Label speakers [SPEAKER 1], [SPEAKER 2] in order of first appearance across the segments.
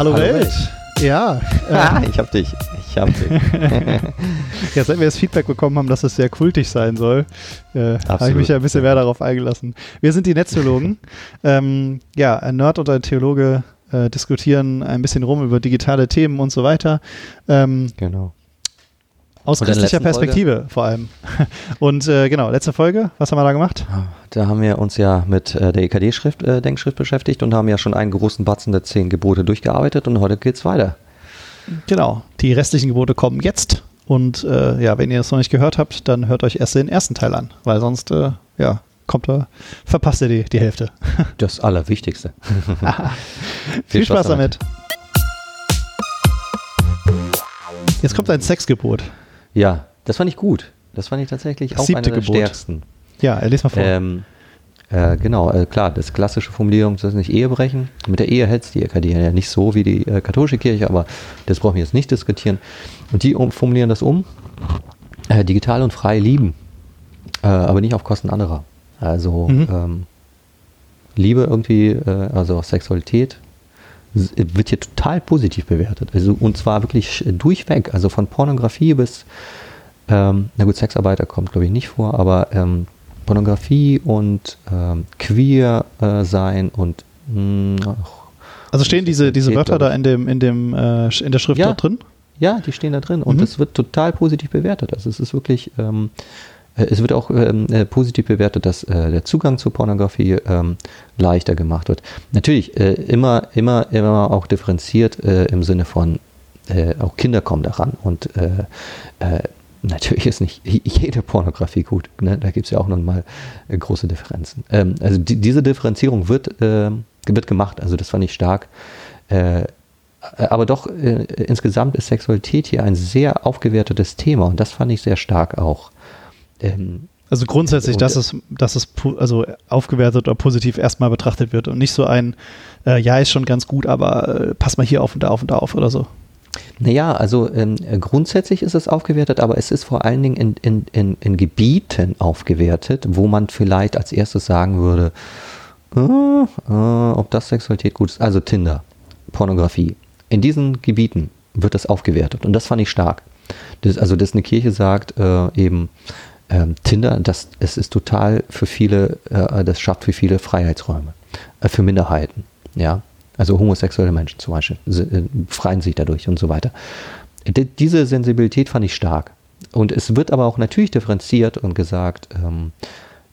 [SPEAKER 1] Hallo, Hallo Welt. Welt. Ja.
[SPEAKER 2] Ah, ich hab dich. Ich hab dich.
[SPEAKER 1] ja, seit wir das Feedback bekommen haben, dass es sehr kultig sein soll, äh, habe ich mich ja ein bisschen mehr darauf eingelassen. Wir sind die Netztheologen. ähm, ja, ein Nerd und ein Theologe äh, diskutieren ein bisschen rum über digitale Themen und so weiter.
[SPEAKER 2] Ähm, genau.
[SPEAKER 1] Aus christlicher Perspektive Folge? vor allem. Und äh, genau, letzte Folge, was haben wir da gemacht?
[SPEAKER 2] Da haben wir uns ja mit äh, der EKD-Schrift, äh, beschäftigt und haben ja schon einen großen Batzen der zehn Gebote durchgearbeitet und heute geht's weiter.
[SPEAKER 1] Genau, die restlichen Gebote kommen jetzt. Und äh, ja, wenn ihr es noch nicht gehört habt, dann hört euch erst den ersten Teil an, weil sonst, äh, ja, kommt er, verpasst ihr die, die Hälfte.
[SPEAKER 2] Das Allerwichtigste.
[SPEAKER 1] Viel Spaß damit. Jetzt kommt ein Sexgebot.
[SPEAKER 2] Ja, das fand ich gut. Das fand ich tatsächlich auch einer der Gebot. stärksten.
[SPEAKER 1] Ja, lies mal vor.
[SPEAKER 2] Ähm, äh, genau, äh, klar, das klassische Formulierung, das ist nicht Ehebrechen. Mit der Ehe hält die EKD ja nicht so wie die äh, katholische Kirche, aber das brauchen wir jetzt nicht diskutieren. Und die um, formulieren das um, äh, digital und frei lieben, äh, aber nicht auf Kosten anderer. Also mhm. ähm, Liebe irgendwie, äh, also Sexualität wird hier total positiv bewertet. Also, und zwar wirklich durchweg, also von Pornografie bis, ähm, na gut, Sexarbeiter kommt glaube ich nicht vor, aber ähm, Pornografie und ähm, queer äh, sein und
[SPEAKER 1] mh, hm, Also stehen diese, diese Wörter da in dem, in dem äh, in der Schrift
[SPEAKER 2] ja,
[SPEAKER 1] drin?
[SPEAKER 2] Ja, die stehen da drin und es mhm. wird total positiv bewertet. Also es ist wirklich ähm, äh, es wird auch ähm, äh, positiv bewertet, dass äh, der Zugang zur Pornografie ähm, leichter gemacht wird. Natürlich äh, immer, immer, immer auch differenziert äh, im Sinne von äh, auch Kinder kommen daran und natürlich ist nicht jede Pornografie gut. Ne? Da gibt es ja auch nochmal große Differenzen. Ähm, also die, diese Differenzierung wird, wird gemacht, also das fand ich stark aber doch äh, insgesamt ist Sexualität hier ein sehr aufgewertetes Thema und das fand ich sehr stark auch.
[SPEAKER 1] Ähm, also grundsätzlich, dass es, dass es also aufgewertet oder positiv erstmal betrachtet wird und nicht so ein, äh, ja, ist schon ganz gut, aber äh, pass mal hier auf und da auf und da auf oder so.
[SPEAKER 2] Naja, also ähm, grundsätzlich ist es aufgewertet, aber es ist vor allen Dingen in, in, in, in Gebieten aufgewertet, wo man vielleicht als erstes sagen würde, äh, äh, ob das Sexualität gut ist. Also Tinder, Pornografie. In diesen Gebieten wird das aufgewertet und das fand ich stark. Das, also, dass eine Kirche sagt, äh, eben, ähm, Tinder, das, es ist total für viele, äh, das schafft für viele Freiheitsräume, äh, für Minderheiten, ja. Also homosexuelle Menschen zum Beispiel äh, freien sich dadurch und so weiter. D diese Sensibilität fand ich stark. Und es wird aber auch natürlich differenziert und gesagt, ähm,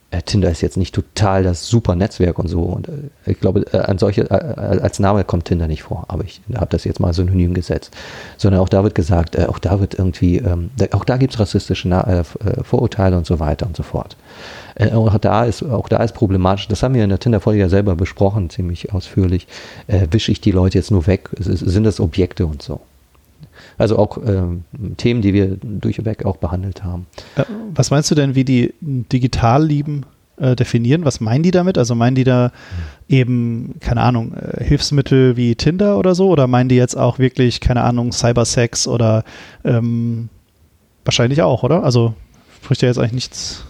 [SPEAKER 2] äh, Tinder ist jetzt nicht total das super Netzwerk und so. Und äh, ich glaube, äh, an solche, äh, äh, als Name kommt Tinder nicht vor, aber ich habe das jetzt mal synonym gesetzt. Sondern auch da wird gesagt, äh, auch da wird irgendwie, ähm, da, auch da gibt es rassistische Na Vorurteile und so weiter und so fort. auch, da ist, auch da ist problematisch, das haben wir in der Tinder-Folge ja selber besprochen, ziemlich ausführlich. wische ich die Leute jetzt nur weg? Sind das Objekte und so? Also auch ähm, Themen, die wir durchweg auch behandelt haben.
[SPEAKER 1] Äh, was meinst du denn, wie die Digitallieben äh, definieren? Was meinen die damit? Also meinen die da eben, keine Ahnung, äh, Hilfsmittel wie Tinder oder so? Oder meinen die jetzt auch wirklich, keine Ahnung, Cybersex oder ähm, wahrscheinlich auch, oder? Also spricht ja jetzt eigentlich nichts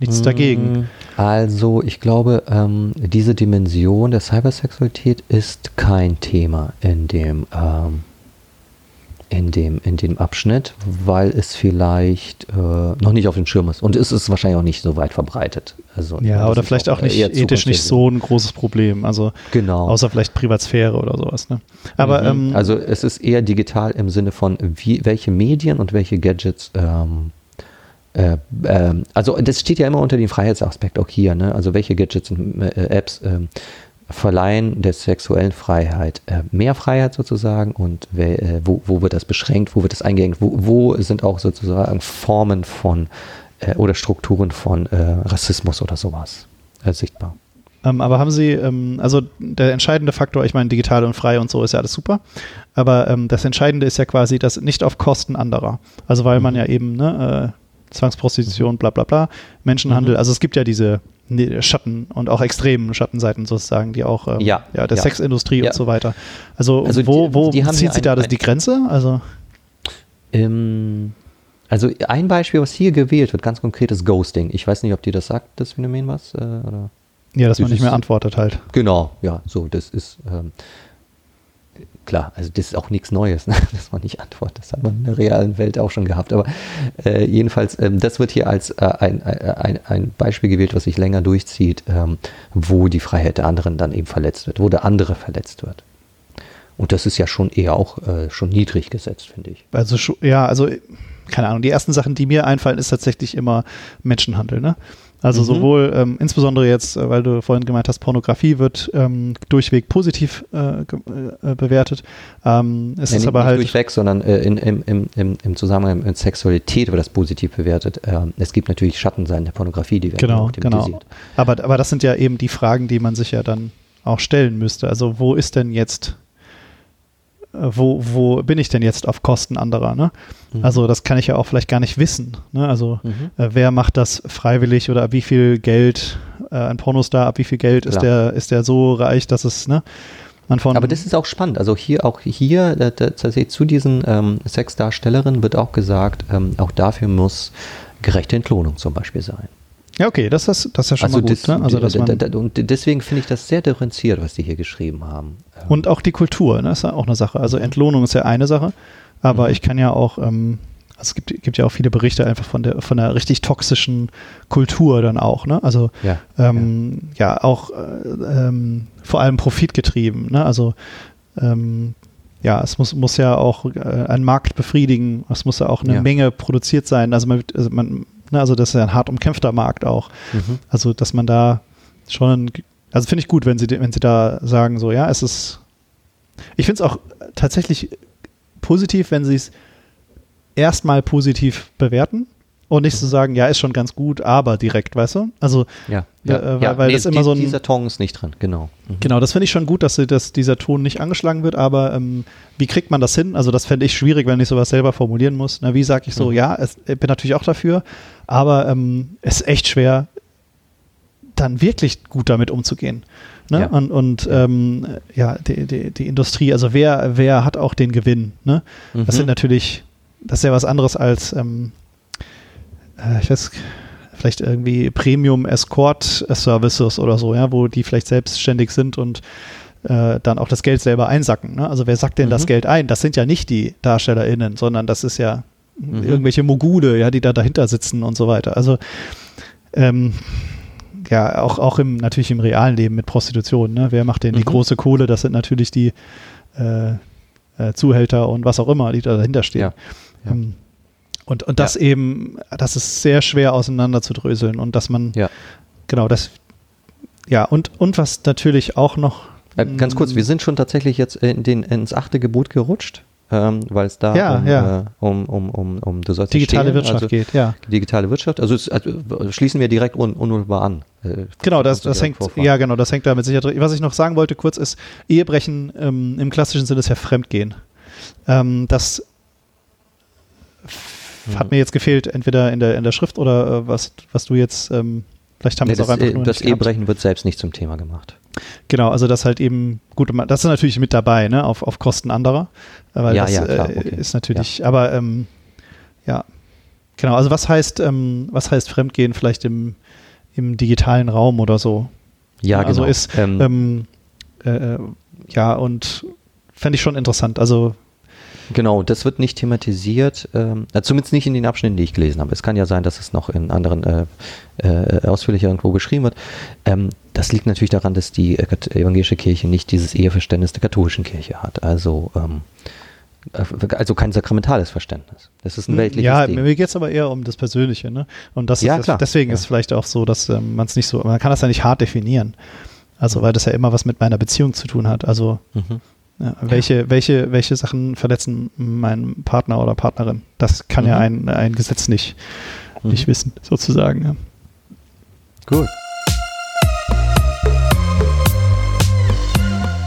[SPEAKER 1] nichts dagegen. Mm,
[SPEAKER 2] also ich glaube, ähm, diese Dimension der Cybersexualität ist kein Thema in dem ähm, in dem, in dem Abschnitt, weil es vielleicht äh, noch nicht auf dem Schirm ist. Und es ist wahrscheinlich auch nicht so weit verbreitet.
[SPEAKER 1] Also, ja, oder vielleicht auch, auch nicht ethisch nicht so ein großes Problem. Also
[SPEAKER 2] genau.
[SPEAKER 1] außer vielleicht Privatsphäre oder sowas. Ne?
[SPEAKER 2] Aber mhm. ähm, also es ist eher digital im Sinne von wie, welche Medien und welche Gadgets ähm, äh, äh, also das steht ja immer unter dem Freiheitsaspekt auch hier, ne? Also welche Gadgets und äh, Apps ähm, Verleihen der sexuellen Freiheit äh, mehr Freiheit sozusagen und wer, äh, wo, wo wird das beschränkt, wo wird das eingeengt, wo, wo sind auch sozusagen Formen von äh, oder Strukturen von äh, Rassismus oder sowas äh, sichtbar.
[SPEAKER 1] Ähm, aber haben Sie, ähm, also der entscheidende Faktor, ich meine, digital und frei und so ist ja alles super, aber ähm, das Entscheidende ist ja quasi, dass nicht auf Kosten anderer. Also weil man mhm. ja eben, ne, äh, Zwangsprostitution, bla bla bla, Menschenhandel, mhm. also es gibt ja diese Schatten und auch extremen Schattenseiten sozusagen, die auch ähm, ja, ja, der ja. Sexindustrie ja. und so weiter. Also, also wo, wo die, die zieht sie da das, die Grenze? Also,
[SPEAKER 2] ähm, also ein Beispiel, was hier gewählt wird, ganz konkret ist Ghosting. Ich weiß nicht, ob dir das sagt, das Phänomen was? Äh?
[SPEAKER 1] Ja, dass man nicht mehr antwortet halt.
[SPEAKER 2] Genau, ja, so, das ist ähm, klar, also das ist auch nichts Neues, ne? dass man nicht antwortet. Das hat man in der realen Welt auch schon gehabt. Aber äh, jedenfalls, ähm, das wird hier als äh, ein, äh, ein, ein Beispiel gewählt, was sich länger durchzieht, ähm, wo die Freiheit der anderen dann eben verletzt wird, wo der andere verletzt wird. Und das ist ja schon eher auch äh, schon niedrig gesetzt, finde ich.
[SPEAKER 1] Also ja, also keine Ahnung, die ersten Sachen, die mir einfallen, ist tatsächlich immer Menschenhandel, ne? Also mhm. sowohl, ähm, insbesondere jetzt, äh, weil du vorhin gemeint hast, Pornografie wird ähm, durchweg positiv äh, äh, bewertet. Ähm, es ja, ist nicht, aber nicht halt
[SPEAKER 2] durchweg, sondern äh, in, im, im, im Zusammenhang mit Sexualität wird das positiv bewertet. Ähm, es gibt natürlich Schattenseiten der Pornografie, die werden
[SPEAKER 1] genau, genau. Aber, aber das sind ja eben die Fragen, die man sich ja dann auch stellen müsste. Also wo ist denn jetzt wo, wo bin ich denn jetzt auf Kosten anderer? Ne? Mhm. Also das kann ich ja auch vielleicht gar nicht wissen. Ne? Also mhm. äh, wer macht das freiwillig oder ab wie viel Geld, äh, ein Pornostar, ab wie viel Geld ist der, ist der so reich, dass es, ne?
[SPEAKER 2] Man von Aber das ist auch spannend. Also hier, auch hier, tatsächlich zu diesen ähm, Sexdarstellerinnen wird auch gesagt, ähm, auch dafür muss gerechte Entlohnung zum Beispiel sein.
[SPEAKER 1] Ja, okay, das ist, das ist ja schon also mal gut. Das, ne? also,
[SPEAKER 2] dass man und deswegen finde ich das sehr differenziert, was die hier geschrieben haben.
[SPEAKER 1] Ähm, und auch die Kultur, ne, ist ja auch eine Sache. Also Entlohnung ist ja eine Sache, aber mhm. ich kann ja auch, ähm, also es gibt, gibt ja auch viele Berichte einfach von der von der richtig toxischen Kultur dann auch, ne? Also ja, ähm, ja. ja auch äh, ähm, vor allem profitgetrieben, ne? Also ähm, ja, es muss, muss ja auch äh, einen Markt befriedigen, es muss ja auch eine ja. Menge produziert sein. Also man, also man Ne? Also das ist ja ein hart umkämpfter Markt auch. Mhm. Also dass man da schon, also finde ich gut, wenn sie, wenn sie da sagen, so ja, es ist, ich finde es auch tatsächlich positiv, wenn sie es erstmal positiv bewerten und nicht zu sagen, ja, ist schon ganz gut, aber direkt, weißt du? Also,
[SPEAKER 2] ja, ja, äh, weil, ja. weil nee, das immer die, so ein. Dieser Ton ist nicht drin, genau.
[SPEAKER 1] Mhm. Genau, das finde ich schon gut, dass, dass dieser Ton nicht angeschlagen wird, aber ähm, wie kriegt man das hin? Also, das fände ich schwierig, wenn ich sowas selber formulieren muss. Na, wie sage ich so, mhm. ja, es, ich bin natürlich auch dafür, aber ähm, es ist echt schwer, dann wirklich gut damit umzugehen. Ne? Ja. Und, und ähm, ja, die, die, die, Industrie, also wer, wer hat auch den Gewinn? Ne? Mhm. Das sind natürlich, das ist ja was anderes als, ähm, äh, ich weiß, vielleicht irgendwie Premium Escort Services oder so, ja, wo die vielleicht selbstständig sind und äh, dann auch das Geld selber einsacken. Ne? Also wer sackt denn mhm. das Geld ein? Das sind ja nicht die DarstellerInnen, sondern das ist ja mhm. irgendwelche Mogule, ja, die da dahinter sitzen und so weiter. Also ähm, ja, auch, auch im, natürlich im realen Leben mit Prostitution, ne? Wer macht denn die mhm. große Kohle? Das sind natürlich die äh, äh, Zuhälter und was auch immer, die da dahinter stehen. Ja. Ja. Ähm, und, und das ja. eben, das ist sehr schwer auseinander zu dröseln und dass man, ja. genau, das, ja, und, und was natürlich auch noch.
[SPEAKER 2] Äh, ganz kurz, wir sind schon tatsächlich jetzt in den, ins achte Gebot gerutscht ähm, weil es da
[SPEAKER 1] ja,
[SPEAKER 2] um,
[SPEAKER 1] ja.
[SPEAKER 2] Äh, um, um, um, um
[SPEAKER 1] digitale
[SPEAKER 2] stehen,
[SPEAKER 1] Wirtschaft
[SPEAKER 2] also,
[SPEAKER 1] geht, ja.
[SPEAKER 2] Digitale Wirtschaft, also, es, also schließen wir direkt un, unmittelbar an.
[SPEAKER 1] Äh, genau, das, das hängt, vorfahren. ja genau, das hängt damit sicher drin. Was ich noch sagen wollte kurz ist, Ehebrechen ähm, im klassischen Sinne ist ja Fremdgehen. Ähm, das hm. hat mir jetzt gefehlt, entweder in der, in der Schrift oder äh, was, was du jetzt, ähm, vielleicht haben nee, wir es auch einfach
[SPEAKER 2] nur Das Ehebrechen wird selbst nicht zum Thema gemacht.
[SPEAKER 1] Genau, also das halt eben, gut, das ist natürlich mit dabei, ne, auf, auf Kosten anderer. Weil ja, das ja, klar, äh, okay. ist natürlich, ja. aber ähm, ja, genau, also was heißt, ähm, was heißt Fremdgehen vielleicht im, im digitalen Raum oder so?
[SPEAKER 2] Ja,
[SPEAKER 1] also
[SPEAKER 2] genau.
[SPEAKER 1] ist, ähm, ähm äh, ja, und fände ich schon interessant. Also
[SPEAKER 2] Genau, das wird nicht thematisiert, ähm, äh, zumindest nicht in den Abschnitten, die ich gelesen habe. Es kann ja sein, dass es noch in anderen äh, äh, ausführlicher irgendwo geschrieben wird. Ähm, das liegt natürlich daran, dass die äh, evangelische Kirche nicht dieses Eheverständnis der katholischen Kirche hat. Also ähm, äh, also kein sakramentales Verständnis. Das ist ein hm, weltliches
[SPEAKER 1] ja,
[SPEAKER 2] Ding.
[SPEAKER 1] Ja, mir geht es aber eher um das Persönliche. Ne? Und das ja, ist, klar. deswegen ja. ist vielleicht auch so, dass ähm, man es nicht so, man kann das ja nicht hart definieren. Also weil das ja immer was mit meiner Beziehung zu tun hat. Also mhm. Ja, welche, ja. welche, welche Sachen verletzen meinen Partner oder Partnerin? Das kann mhm. ja ein, ein Gesetz nicht, mhm. nicht wissen, sozusagen. Ja.
[SPEAKER 2] Gut.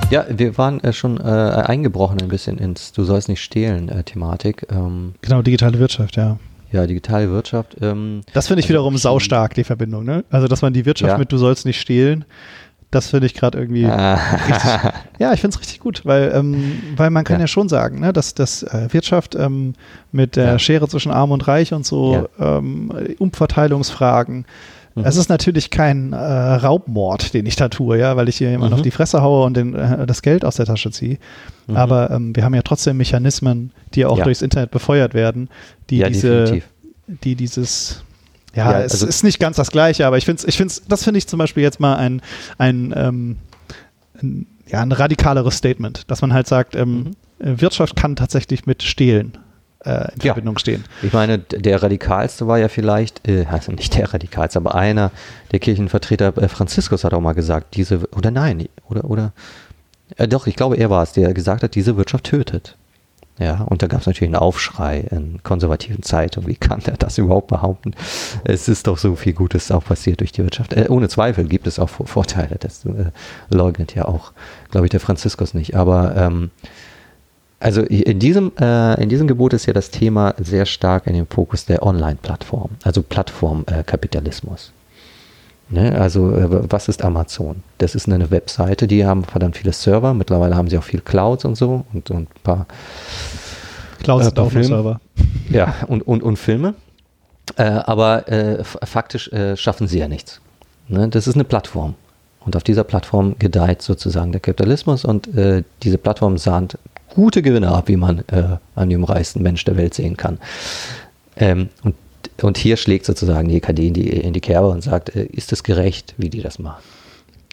[SPEAKER 2] Ja, wir waren äh, schon äh, eingebrochen ein bisschen ins Du sollst nicht stehlen äh, Thematik. Ähm,
[SPEAKER 1] genau, digitale Wirtschaft, ja.
[SPEAKER 2] Ja, digitale Wirtschaft. Ähm,
[SPEAKER 1] das finde ich also wiederum saustark, die Verbindung. Ne? Also, dass man die Wirtschaft ja. mit Du sollst nicht stehlen das finde ich gerade irgendwie ah. richtig. Ja, ich finde es richtig gut, weil, ähm, weil man kann ja. ja schon sagen, ne, dass, dass äh, Wirtschaft ähm, mit der ja. Schere zwischen Arm und Reich und so ja. ähm, Umverteilungsfragen, mhm. es ist natürlich kein äh, Raubmord, den ich da tue, ja, weil ich hier jemand mhm. auf die Fresse haue und den, äh, das Geld aus der Tasche ziehe. Mhm. Aber ähm, wir haben ja trotzdem Mechanismen, die auch ja. durchs Internet befeuert werden, die ja, diese, definitiv. die dieses ja, ja, es also ist nicht ganz das Gleiche, aber ich finde ich find's, das finde ich zum Beispiel jetzt mal ein, ein, ähm, ein, ja, ein radikaleres Statement, dass man halt sagt, ähm, mhm. Wirtschaft kann tatsächlich mit Stehlen äh, in ja. Verbindung stehen.
[SPEAKER 2] Ich meine, der radikalste war ja vielleicht, äh, also nicht der radikalste, aber einer der Kirchenvertreter, äh, Franziskus hat auch mal gesagt, diese, oder nein, oder, oder, äh, doch, ich glaube, er war es, der gesagt hat, diese Wirtschaft tötet. Ja, und da gab es natürlich einen Aufschrei in konservativen Zeitungen. Wie kann er das überhaupt behaupten? Es ist doch so viel Gutes auch passiert durch die Wirtschaft. Äh, ohne Zweifel gibt es auch Vorteile. Das äh, leugnet ja auch, glaube ich, der Franziskus nicht. Aber ähm, also in diesem, äh, in diesem Gebot ist ja das Thema sehr stark in dem Fokus der Online-Plattform, also Plattformkapitalismus. Ne? Also äh, was ist Amazon? Das ist eine Webseite, die haben verdammt viele Server, mittlerweile haben sie auch viel Clouds und so und, und ein paar
[SPEAKER 1] Clouds äh, sind auch Server.
[SPEAKER 2] Ja, und, und, und Filme. Äh, aber äh, faktisch äh, schaffen sie ja nichts. Ne? Das ist eine Plattform. Und auf dieser Plattform gedeiht sozusagen der Kapitalismus und äh, diese Plattform sahnt gute Gewinne ab, wie man äh, an dem reichsten Mensch der Welt sehen kann. Ähm, und, und hier schlägt sozusagen die EKD in die, in die Kerbe und sagt, äh, ist es gerecht, wie die das machen?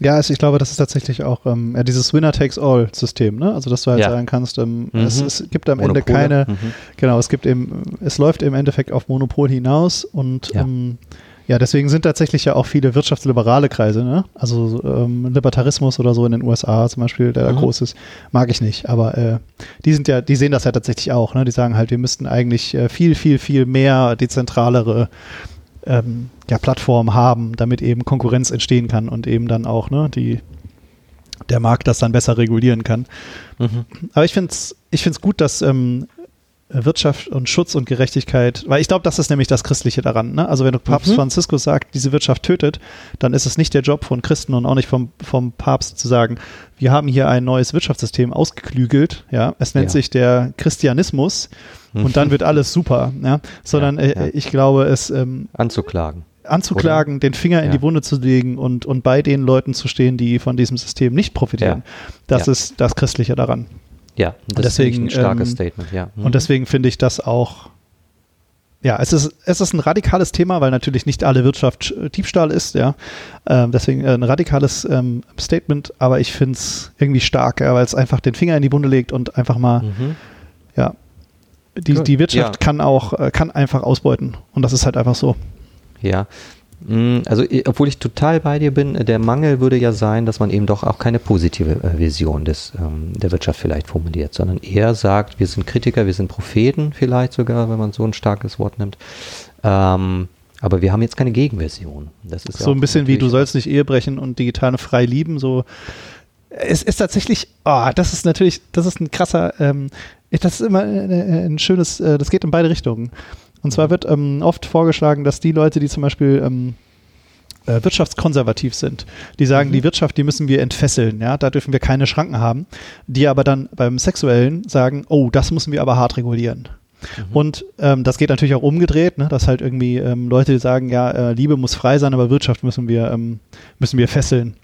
[SPEAKER 1] Ja, also ich glaube, das ist tatsächlich auch ähm, ja, dieses Winner-Takes-all-System, ne? Also dass du halt ja. sagen kannst, ähm, mhm. es, es, gibt am Monopole. Ende keine, mhm. genau, es gibt eben, es läuft im Endeffekt auf Monopol hinaus und ja. ähm, ja, deswegen sind tatsächlich ja auch viele wirtschaftsliberale Kreise, ne? Also ähm, Libertarismus oder so in den USA zum Beispiel, der mhm. da groß ist, mag ich nicht. Aber äh, die sind ja, die sehen das ja tatsächlich auch, ne? Die sagen halt, wir müssten eigentlich äh, viel, viel, viel mehr dezentralere ähm, ja, Plattformen haben, damit eben Konkurrenz entstehen kann und eben dann auch, ne, die der Markt das dann besser regulieren kann. Mhm. Aber ich finde es ich find's gut, dass ähm, Wirtschaft und Schutz und Gerechtigkeit, weil ich glaube, das ist nämlich das Christliche daran. Ne? Also wenn Papst mhm. Franziskus sagt, diese Wirtschaft tötet, dann ist es nicht der Job von Christen und auch nicht vom, vom Papst zu sagen, wir haben hier ein neues Wirtschaftssystem ausgeklügelt, ja, es nennt ja. sich der Christianismus und dann wird alles super, ja, sondern ja. Äh, ich glaube, es
[SPEAKER 2] ähm, anzuklagen
[SPEAKER 1] anzuklagen, Oder? den Finger in ja. die Wunde zu legen und, und bei den Leuten zu stehen, die von diesem System nicht profitieren. Ja. Das ja. ist das Christliche daran.
[SPEAKER 2] Ja, das deswegen, ist ein starkes ähm, Statement, ja.
[SPEAKER 1] Mhm. Und deswegen finde ich das auch, ja, es ist, es ist ein radikales Thema, weil natürlich nicht alle Wirtschaft Diebstahl ist, ja. Ähm, deswegen ein radikales ähm, Statement, aber ich finde es irgendwie stark, ja, weil es einfach den Finger in die Wunde legt und einfach mal, mhm. ja, die, die Wirtschaft ja. kann auch, äh, kann einfach ausbeuten. Und das ist halt einfach so.
[SPEAKER 2] Ja, also, obwohl ich total bei dir bin, der Mangel würde ja sein, dass man eben doch auch keine positive äh, Vision des, ähm, der Wirtschaft vielleicht formuliert, sondern eher sagt, wir sind Kritiker, wir sind Propheten vielleicht sogar, wenn man so ein starkes Wort nimmt. Ähm, aber wir haben jetzt keine Gegenversion.
[SPEAKER 1] Das ist so ja ein bisschen wie du sollst nicht Ehe brechen und digitale frei lieben. So, es ist tatsächlich, oh, das ist natürlich, das ist ein krasser, ähm, das ist immer ein, ein schönes, äh, das geht in beide Richtungen. Und zwar wird ähm, oft vorgeschlagen, dass die Leute, die zum Beispiel ähm, äh, wirtschaftskonservativ sind, die sagen, mhm. die Wirtschaft, die müssen wir entfesseln, ja, da dürfen wir keine Schranken haben, die aber dann beim Sexuellen sagen, oh, das müssen wir aber hart regulieren. Mhm. Und ähm, das geht natürlich auch umgedreht, ne, dass halt irgendwie ähm, Leute sagen, ja, äh, Liebe muss frei sein, aber Wirtschaft müssen wir, ähm, müssen wir fesseln.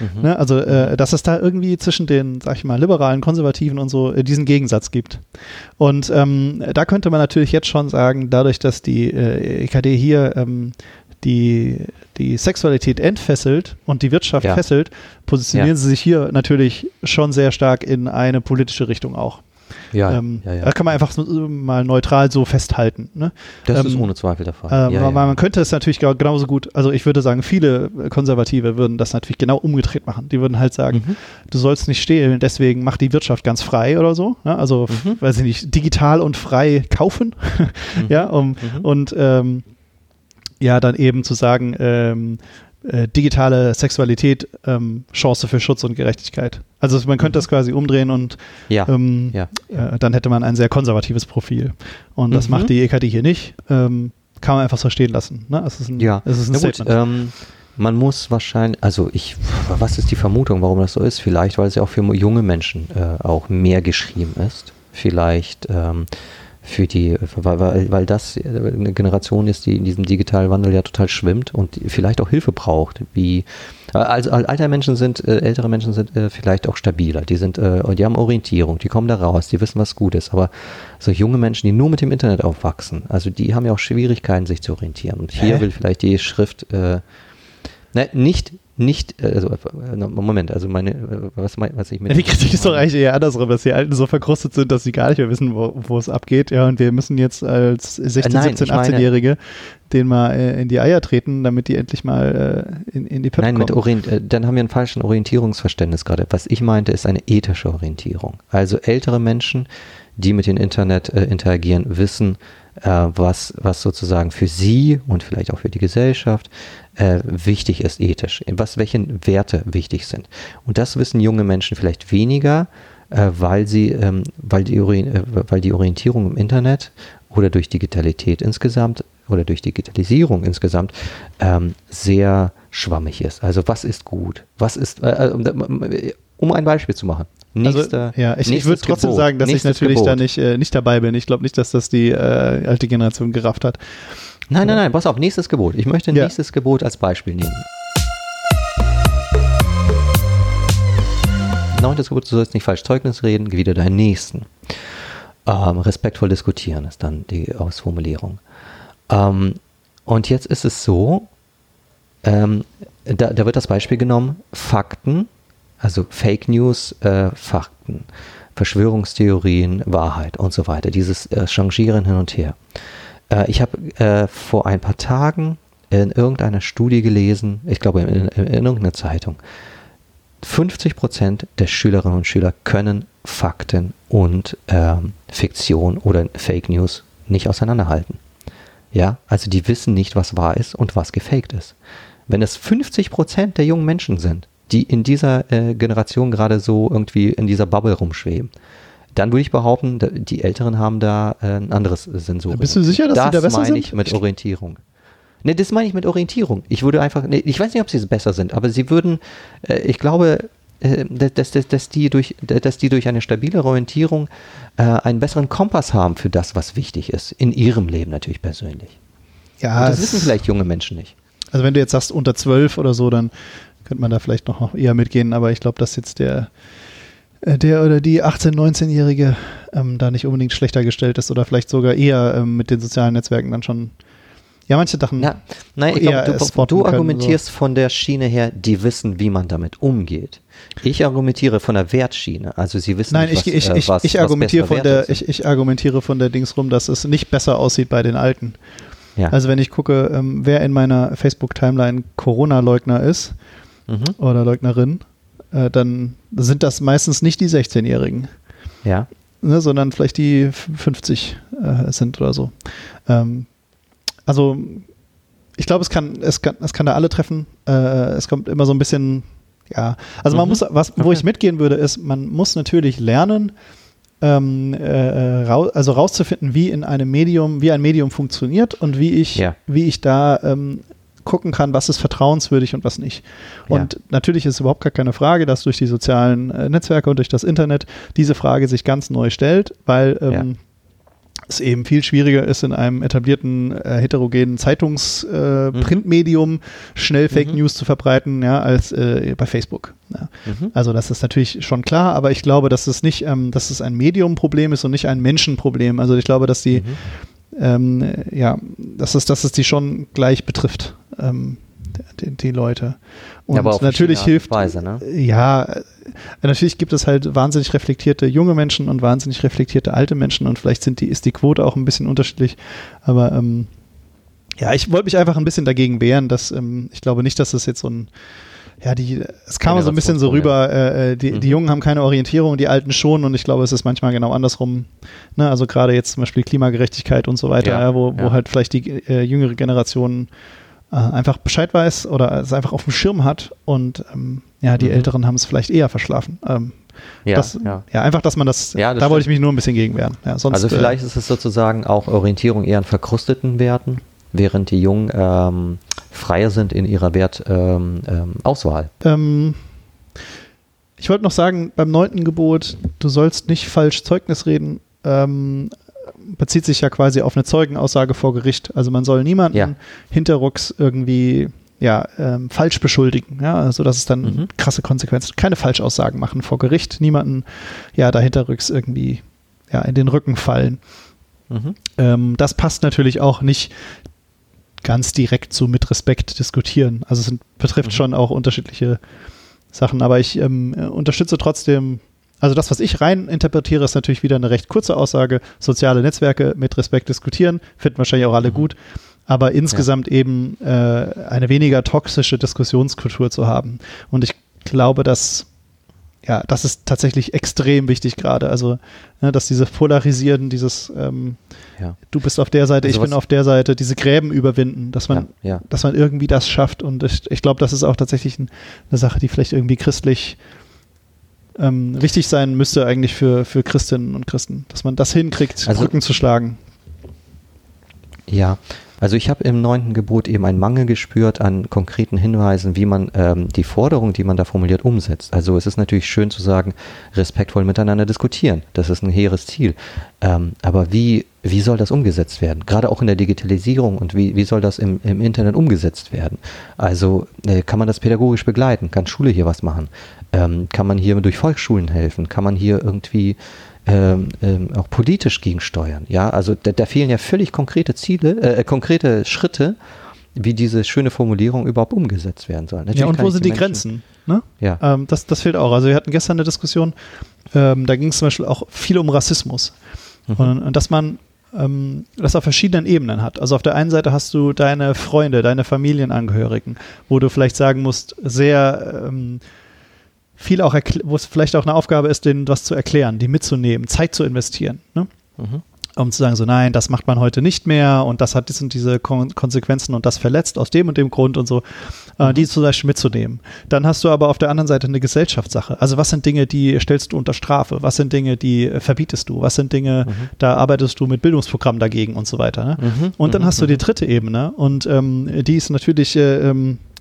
[SPEAKER 1] Mhm. Ne, also, äh, dass es da irgendwie zwischen den, sag ich mal, liberalen, konservativen und so äh, diesen Gegensatz gibt. Und ähm, da könnte man natürlich jetzt schon sagen, dadurch, dass die äh, EKD hier ähm, die, die Sexualität entfesselt und die Wirtschaft ja. fesselt, positionieren ja. sie sich hier natürlich schon sehr stark in eine politische Richtung auch.
[SPEAKER 2] Ja, ähm, ja, ja.
[SPEAKER 1] Da kann man einfach so, mal neutral so festhalten. Ne?
[SPEAKER 2] Das ähm, ist ohne Zweifel der Fall.
[SPEAKER 1] Ähm, ja, man könnte es natürlich genauso gut, also ich würde sagen, viele Konservative würden das natürlich genau umgedreht machen. Die würden halt sagen, mhm. du sollst nicht stehlen, deswegen mach die Wirtschaft ganz frei oder so. Ne? Also, mhm. weiß ich nicht, digital und frei kaufen. mhm. ja, um, mhm. und ähm, ja, dann eben zu sagen, ähm, äh, digitale Sexualität ähm, Chance für Schutz und Gerechtigkeit. Also man könnte das mhm. quasi umdrehen und
[SPEAKER 2] ja, ähm, ja.
[SPEAKER 1] Äh, dann hätte man ein sehr konservatives Profil. Und das mhm. macht die EKD hier nicht. Ähm, kann man einfach so stehen lassen. Ne? Es ist ein,
[SPEAKER 2] ja, es ist ein Statement. Gut, ähm, man muss wahrscheinlich, also ich, was ist die Vermutung, warum das so ist? Vielleicht, weil es ja auch für junge Menschen äh, auch mehr geschrieben ist. Vielleicht ähm, für die, weil, weil, weil das eine Generation ist, die in diesem digitalen Wandel ja total schwimmt und vielleicht auch Hilfe braucht. Wie also alte Menschen sind, äh, ältere Menschen sind äh, vielleicht auch stabiler. Die sind, äh, die haben Orientierung, die kommen da raus, die wissen, was gut ist. Aber so junge Menschen, die nur mit dem Internet aufwachsen, also die haben ja auch Schwierigkeiten, sich zu orientieren. Und hier Hä? will vielleicht die Schrift äh, ne, nicht nicht, äh, also äh, Moment, also meine, äh, was, was ich mit.
[SPEAKER 1] Die Kritik ist doch eigentlich eher andersrum, dass die Alten so verkrustet sind, dass sie gar nicht mehr wissen, wo, wo es abgeht. Ja, und wir müssen jetzt als 16, Nein, 17, 18-Jährige den mal äh, in die Eier treten, damit die endlich mal äh, in, in die
[SPEAKER 2] Pötte Nein, kommen. mit Orient äh, dann haben wir einen falschen Orientierungsverständnis gerade. Was ich meinte, ist eine ethische Orientierung. Also ältere Menschen, die mit dem Internet interagieren, wissen, was, was sozusagen für sie und vielleicht auch für die Gesellschaft äh, wichtig ist ethisch, was welche Werte wichtig sind. Und das wissen junge Menschen vielleicht weniger, äh, weil sie, ähm, weil, die, äh, weil die Orientierung im Internet oder durch Digitalität insgesamt oder durch Digitalisierung insgesamt ähm, sehr schwammig ist. Also was ist gut? Was ist, äh, äh um ein Beispiel zu machen.
[SPEAKER 1] Nächster, also, ja, ich, ich würde trotzdem Gebot, sagen, dass ich natürlich Gebot. da nicht, äh, nicht dabei bin. Ich glaube nicht, dass das die äh, alte Generation gerafft hat.
[SPEAKER 2] Nein, nein, nein, pass auf, nächstes Gebot. Ich möchte ja. nächstes Gebot als Beispiel nehmen. Neuntes Gebot, du sollst nicht falsch Zeugnis reden, wieder deinen Nächsten. Ähm, respektvoll diskutieren ist dann die Ausformulierung. Ähm, und jetzt ist es so, ähm, da, da, wird das Beispiel genommen, Fakten, also Fake News, äh, Fakten, Verschwörungstheorien, Wahrheit und so weiter, dieses äh, Changieren hin und her. Äh, ich habe äh, vor ein paar Tagen in irgendeiner Studie gelesen, ich glaube in, in, in irgendeiner Zeitung, 50 Prozent der Schülerinnen und Schüler können Fakten und ähm, Fiktion oder Fake News nicht auseinanderhalten. Ja, also die wissen nicht, was wahr ist und was gefaked ist. Wenn es 50 Prozent der jungen Menschen sind, die in dieser äh, Generation gerade so irgendwie in dieser Bubble rumschweben, dann würde ich behaupten, die Älteren haben da äh, ein anderes Sensor.
[SPEAKER 1] Bist du sicher, dass
[SPEAKER 2] das
[SPEAKER 1] die da besser
[SPEAKER 2] sind? Das meine ich mit Orientierung. Ne, das meine ich mit Orientierung. Ich würde einfach, ne, ich weiß nicht, ob sie besser sind, aber sie würden, äh, ich glaube, äh, dass, dass, dass, die durch, dass die durch eine stabile Orientierung äh, einen besseren Kompass haben für das, was wichtig ist. In ihrem Leben natürlich persönlich.
[SPEAKER 1] Ja.
[SPEAKER 2] Und das wissen vielleicht junge Menschen nicht.
[SPEAKER 1] Also wenn du jetzt sagst unter zwölf oder so, dann könnte man da vielleicht noch eher mitgehen, aber ich glaube, dass jetzt der äh, der oder die 18-, 19-Jährige ähm, da nicht unbedingt schlechter gestellt ist oder vielleicht sogar eher ähm, mit den sozialen Netzwerken dann schon. Ja, manche Sachen.
[SPEAKER 2] Na, nein, ich glaube, du, du argumentierst so. von der Schiene her, die wissen, wie man damit umgeht. Ich argumentiere von der Wertschiene. Also sie wissen
[SPEAKER 1] Nein, nicht, was, ich, ich, was, ich, argumentiere von der, ich, ich argumentiere von der Dings rum, dass es nicht besser aussieht bei den Alten. Ja. Also wenn ich gucke, ähm, wer in meiner Facebook-Timeline Corona-Leugner ist mhm. oder Leugnerin, äh, dann sind das meistens nicht die 16-Jährigen.
[SPEAKER 2] Ja.
[SPEAKER 1] Ne, sondern vielleicht die 50 äh, sind oder so. Ähm, also ich glaube, es kann, es kann, es kann da alle treffen. Äh, es kommt immer so ein bisschen, ja. Also man mhm. muss, was, wo okay. ich mitgehen würde, ist, man muss natürlich lernen, ähm, äh, rau also rauszufinden, wie in einem Medium, wie ein Medium funktioniert und wie ich, ja. wie ich da ähm, gucken kann, was ist vertrauenswürdig und was nicht. Und ja. natürlich ist überhaupt gar keine Frage, dass durch die sozialen äh, Netzwerke und durch das Internet diese Frage sich ganz neu stellt, weil ähm, ja. es eben viel schwieriger ist, in einem etablierten äh, heterogenen Zeitungsprintmedium äh, mhm. schnell Fake mhm. News zu verbreiten, ja, als äh, bei Facebook. Ja. Mhm. Also das ist natürlich schon klar, aber ich glaube, dass es nicht, ähm, dass es ein Mediumproblem ist und nicht ein Menschenproblem. Also ich glaube, dass die mhm ähm, ja, dass es, dass es die schon gleich betrifft, ähm, die, die, Leute. Und ja, natürlich hilft,
[SPEAKER 2] Weise, ne?
[SPEAKER 1] ja, äh, natürlich gibt es halt wahnsinnig reflektierte junge Menschen und wahnsinnig reflektierte alte Menschen und vielleicht sind die, ist die Quote auch ein bisschen unterschiedlich, aber ähm, ja, ich wollte mich einfach ein bisschen dagegen wehren, dass ähm, ich glaube nicht, dass es jetzt so ein ja, die, es kam so ein bisschen so rüber, äh, äh, die, mhm. die Jungen haben keine Orientierung, die Alten schon und ich glaube, es ist manchmal genau andersrum. Ne? Also gerade jetzt zum Beispiel Klimagerechtigkeit und so weiter, ja, ja, wo, ja. wo halt vielleicht die äh, jüngere Generation äh, einfach Bescheid weiß oder es einfach auf dem Schirm hat und ähm, ja, die mhm. Älteren haben es vielleicht eher verschlafen. Ähm, ja, das, ja. ja, einfach, dass man das, ja, das da stimmt. wollte ich mich nur ein bisschen gegen wehren. Ja, sonst,
[SPEAKER 2] also vielleicht äh, ist es sozusagen auch Orientierung eher an verkrusteten Werten, während die Jungen ähm, freier sind in ihrer Wertauswahl.
[SPEAKER 1] Ähm, ähm, ich wollte noch sagen, beim neunten Gebot, du sollst nicht falsch Zeugnis reden. Ähm, bezieht sich ja quasi auf eine Zeugenaussage vor Gericht. Also man soll niemanden
[SPEAKER 2] Ja.
[SPEAKER 1] hinterrucks irgendwie ja, ähm, falsch beschuldigen, ja, also dass es dann
[SPEAKER 2] Mhm.
[SPEAKER 1] krasse Konsequenzen, keine Falschaussagen machen vor Gericht, niemanden ja dahinterrücks irgendwie ja in den Rücken fallen.
[SPEAKER 2] Mhm.
[SPEAKER 1] Ähm, das passt natürlich auch nicht ganz direkt so mit Respekt diskutieren. Also es betrifft
[SPEAKER 2] Mhm.
[SPEAKER 1] schon auch unterschiedliche Sachen, aber ich ähm, äh, unterstütze trotzdem, also das, was ich rein interpretiere, ist natürlich wieder eine recht kurze Aussage. Soziale Netzwerke mit Respekt diskutieren, finden wahrscheinlich auch alle
[SPEAKER 2] Mhm.
[SPEAKER 1] gut, aber insgesamt eben äh, eine weniger toxische Diskussionskultur zu haben. Und ich glaube, dass ja, das ist tatsächlich extrem wichtig gerade. Also, ne, dass diese Polarisieren, dieses ähm,
[SPEAKER 2] Ja.
[SPEAKER 1] du bist auf der Seite,
[SPEAKER 2] Also
[SPEAKER 1] ich bin auf der Seite, diese Gräben überwinden, dass man,
[SPEAKER 2] ja, ja.
[SPEAKER 1] dass man irgendwie das schafft. Und ich, ich glaube, das ist auch tatsächlich ein, eine Sache, die vielleicht irgendwie christlich ähm, wichtig sein müsste eigentlich für, für Christinnen und Christen, dass man das hinkriegt,
[SPEAKER 2] Also-
[SPEAKER 1] Brücken zu schlagen.
[SPEAKER 2] Ja, also ich habe im neunten Gebot eben einen Mangel gespürt an konkreten Hinweisen, wie man ähm, die Forderung, die man da formuliert, umsetzt. Also es ist natürlich schön zu sagen, respektvoll miteinander diskutieren. Das ist ein hehres Ziel. Ähm, aber wie, wie soll das umgesetzt werden? Gerade auch in der Digitalisierung und wie, wie soll das im, im Internet umgesetzt werden? Also äh, kann man das pädagogisch begleiten? Kann Schule hier was machen? Ähm, kann man hier durch Volksschulen helfen? Kann man hier irgendwie ähm, ähm, auch politisch gegensteuern. Ja, also da, da fehlen ja völlig konkrete Ziele, äh, konkrete Schritte, wie diese schöne Formulierung überhaupt umgesetzt werden soll. Natürlich
[SPEAKER 1] Ja, und wo sind die
[SPEAKER 2] Menschen-
[SPEAKER 1] Grenzen? Ne?
[SPEAKER 2] Ja.
[SPEAKER 1] Ähm, das, das fehlt auch. Also wir hatten gestern eine Diskussion, ähm, da ging es zum Beispiel auch viel um Rassismus.
[SPEAKER 2] Mhm.
[SPEAKER 1] Und, und dass man ähm, das auf verschiedenen Ebenen hat. Also auf der einen Seite hast du deine Freunde, deine Familienangehörigen, wo du vielleicht sagen musst, sehr ähm, viel auch, wo es vielleicht auch eine Aufgabe ist, denen was zu erklären, die mitzunehmen, Zeit zu investieren. Ne?
[SPEAKER 2] Mhm.
[SPEAKER 1] um zu sagen, so nein, das macht man heute nicht mehr und das hat sind diese Kon Konsequenzen und das verletzt aus dem und dem Grund und so, äh, die zum Beispiel mitzunehmen. Dann hast du aber auf der anderen Seite eine Gesellschaftssache. Also was sind Dinge, die stellst du unter Strafe? Was sind Dinge, die äh, verbietest du? Was sind Dinge, da arbeitest du mit Bildungsprogrammen dagegen und so weiter. Ne?
[SPEAKER 2] Mhm.
[SPEAKER 1] Und dann
[SPEAKER 2] Mhm.
[SPEAKER 1] hast du die dritte Ebene und ähm, die ist natürlich äh, ähm, äh,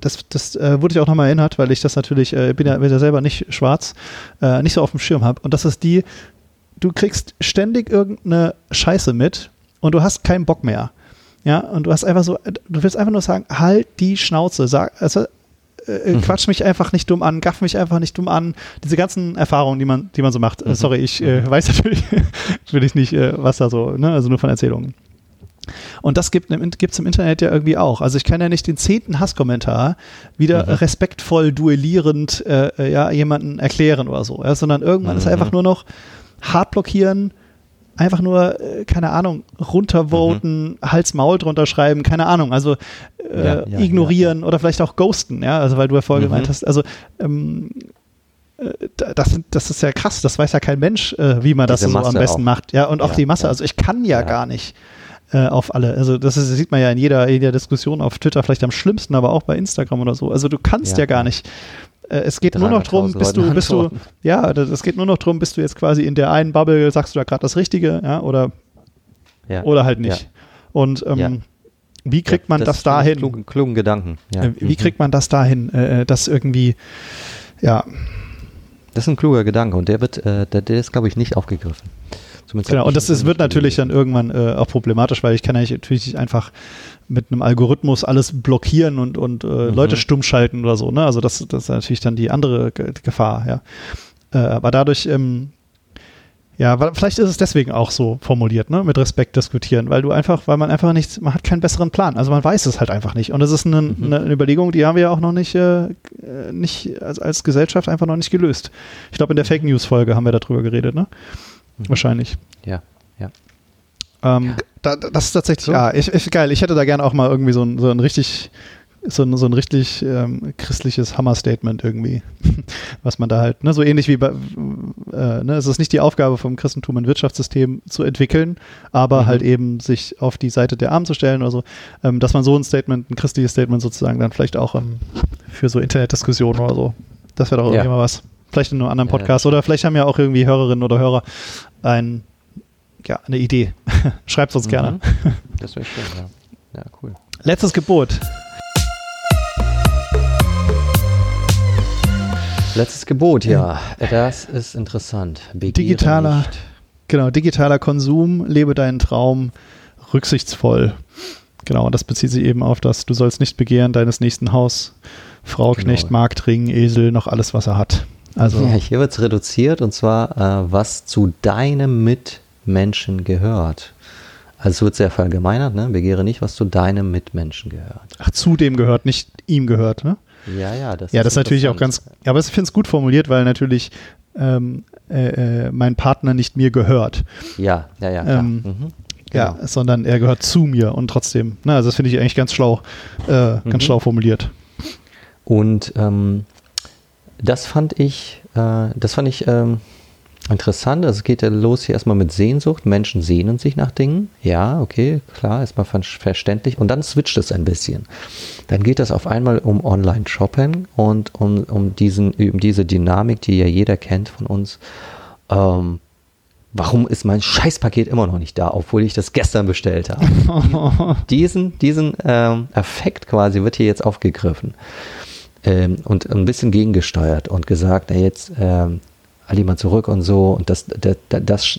[SPEAKER 1] das, das äh, wurde ich auch nochmal erinnert, weil ich das natürlich, äh, bin ja, bin ja selber nicht schwarz, äh, nicht so auf dem Schirm habe. Und das ist die, du kriegst ständig irgendeine Scheiße mit und du hast keinen Bock mehr. Ja, und du hast einfach so, du willst einfach nur sagen, halt die Schnauze, sag, also, äh,
[SPEAKER 2] Mhm.
[SPEAKER 1] quatsch mich einfach nicht dumm an, gaff mich einfach nicht dumm an. Diese ganzen Erfahrungen, die man, die man so macht. Äh,
[SPEAKER 2] Mhm.
[SPEAKER 1] sorry, ich äh, weiß natürlich, natürlich nicht, äh, was da so, ne, also nur von Erzählungen. Und das gibt es im Internet ja irgendwie auch. Also ich kann ja nicht den zehnten Hasskommentar wieder
[SPEAKER 2] Mhm.
[SPEAKER 1] respektvoll duellierend äh, äh, ja, jemanden erklären oder so, ja, sondern irgendwann ist
[SPEAKER 2] Mhm.
[SPEAKER 1] einfach nur noch hart blockieren, einfach nur, äh, keine Ahnung, runtervoten, Hals-Maul drunter schreiben, keine Ahnung, also äh,
[SPEAKER 2] Mhm. Ja, ja,
[SPEAKER 1] ignorieren oder vielleicht auch ghosten, ja, also weil du ja vorher
[SPEAKER 2] Mhm.
[SPEAKER 1] gemeint hast, also ähm, äh, das, das ist ja krass, das weiß ja kein Mensch, äh, wie man das
[SPEAKER 2] Diese
[SPEAKER 1] so am
[SPEAKER 2] Masse
[SPEAKER 1] besten
[SPEAKER 2] auch.
[SPEAKER 1] macht, ja, und auch
[SPEAKER 2] Ja,
[SPEAKER 1] die Masse,
[SPEAKER 2] ja.
[SPEAKER 1] also ich kann ja,
[SPEAKER 2] Ja.
[SPEAKER 1] gar nicht äh, auf alle, also das, ist, das sieht man ja in jeder, jeder Diskussion auf Twitter vielleicht am schlimmsten, aber auch bei Instagram oder so, also du kannst ja,
[SPEAKER 2] Ja,
[SPEAKER 1] gar nicht äh, es geht nur noch drum,
[SPEAKER 2] 300.000
[SPEAKER 1] bist du, bist du, ja, das- es geht nur noch drum, bist du jetzt quasi in der einen Bubble, sagst du da gerade das Richtige, ja, oder,
[SPEAKER 2] Ja.
[SPEAKER 1] oder halt nicht.
[SPEAKER 2] Ja.
[SPEAKER 1] Und ähm, wie kriegt man das,
[SPEAKER 2] ich
[SPEAKER 1] dahin?
[SPEAKER 2] Klugen, klugen Gedanken.
[SPEAKER 1] Äh, Wie
[SPEAKER 2] Mhm.
[SPEAKER 1] kriegt man das dahin, äh, das irgendwie, ja,
[SPEAKER 2] Das ist ein kluger Gedanke und der wird, äh, der, der ist, glaube ich, nicht aufgegriffen.
[SPEAKER 1] Genau. Und das ist, wird natürlich dann irgendwann äh, auch problematisch, weil ich kann ja nicht, natürlich nicht einfach mit einem Algorithmus alles blockieren und, und äh,
[SPEAKER 2] Mhm.
[SPEAKER 1] Leute stumm schalten oder so, ne? Also das, das ist natürlich dann die andere Ge Gefahr, ja. Äh, aber dadurch, ähm, ja, vielleicht ist es deswegen auch so formuliert, ne, mit Respekt diskutieren, weil du einfach, weil man einfach nicht, man hat keinen besseren Plan. Also man weiß es halt einfach nicht. Und das ist eine,
[SPEAKER 2] Mhm.
[SPEAKER 1] eine Überlegung, die haben wir ja auch noch nicht, äh, äh, nicht als, als Gesellschaft einfach noch nicht gelöst. Ich glaube, in der Fake News Folge haben wir darüber geredet, ne?
[SPEAKER 2] Mhm.
[SPEAKER 1] Wahrscheinlich.
[SPEAKER 2] Ja, ja.
[SPEAKER 1] Ähm, da, da- das ist tatsächlich,
[SPEAKER 2] So.
[SPEAKER 1] ja, ich, ich, geil. Ich hätte da gerne auch mal irgendwie so ein, so ein richtig, so ein, so ein richtig ähm, christliches Hammer-Statement irgendwie, was man da halt, ne, so ähnlich wie bei, äh, ne, es ist nicht die Aufgabe vom Christentum ein Wirtschaftssystem zu entwickeln, aber
[SPEAKER 2] Mhm.
[SPEAKER 1] halt eben sich auf die Seite der Armen zu stellen oder so, ähm, dass man so ein Statement, ein christliches Statement sozusagen dann vielleicht auch ähm, für so Internetdiskussionen oder so, das wäre doch
[SPEAKER 2] Ja.
[SPEAKER 1] irgendwie mal was. Vielleicht in einem anderen
[SPEAKER 2] Ja,
[SPEAKER 1] Podcast oder vielleicht haben ja auch irgendwie Hörerinnen oder Hörer ein, ja, eine Idee. Schreibt uns gerne.
[SPEAKER 2] Mhm. Das wäre schön, ja. Ja, cool.
[SPEAKER 1] Letztes Gebot.
[SPEAKER 2] Letztes Gebot, ja. Das ist interessant. Begehre
[SPEAKER 1] Digitaler
[SPEAKER 2] nicht.
[SPEAKER 1] Genau, digitaler Konsum, lebe deinen Traum rücksichtsvoll. Genau, und das bezieht sich eben auf das, du sollst nicht begehren deines nächsten Haus, Frau,
[SPEAKER 2] Genau.
[SPEAKER 1] Knecht, Markt, Ring, Esel, noch alles, was er hat. Also,
[SPEAKER 2] Ja, hier wird es reduziert und zwar, äh, was zu deinem Mitmenschen gehört. Also es wird sehr verallgemeinert, ne? Begehre nicht, was zu deinem Mitmenschen gehört.
[SPEAKER 1] ach, zu dem gehört, nicht ihm gehört, ne?
[SPEAKER 2] Ja, ja, das
[SPEAKER 1] Ja, das ist natürlich auch ganz, ja, aber ich finde es gut formuliert, weil natürlich ähm, äh, äh, mein Partner nicht mir gehört.
[SPEAKER 2] Ja, ja, ja.
[SPEAKER 1] Ähm,
[SPEAKER 2] mhm.
[SPEAKER 1] Ja,
[SPEAKER 2] Genau.
[SPEAKER 1] sondern er gehört zu mir und trotzdem, na, also das finde ich eigentlich ganz schlau, äh,
[SPEAKER 2] Mhm.
[SPEAKER 1] ganz schlau formuliert.
[SPEAKER 2] Und ähm, das fand ich, äh, das fand ich ähm, interessant. Also es geht ja los hier erstmal mit Sehnsucht. Menschen sehnen sich nach Dingen. Ja, okay, klar, erstmal ver verständlich. Und dann switcht es ein bisschen. Dann geht es auf einmal um Online-Shopping und um, um, diesen, um diese Dynamik, die ja jeder kennt von uns. Ähm, warum ist mein Scheißpaket immer noch nicht da, obwohl ich das gestern bestellt habe? diesen, diesen ähm, Effekt quasi wird hier jetzt aufgegriffen ähm, und ein bisschen gegengesteuert und gesagt, na jetzt ähm, Ali mal zurück und so und das, das, das,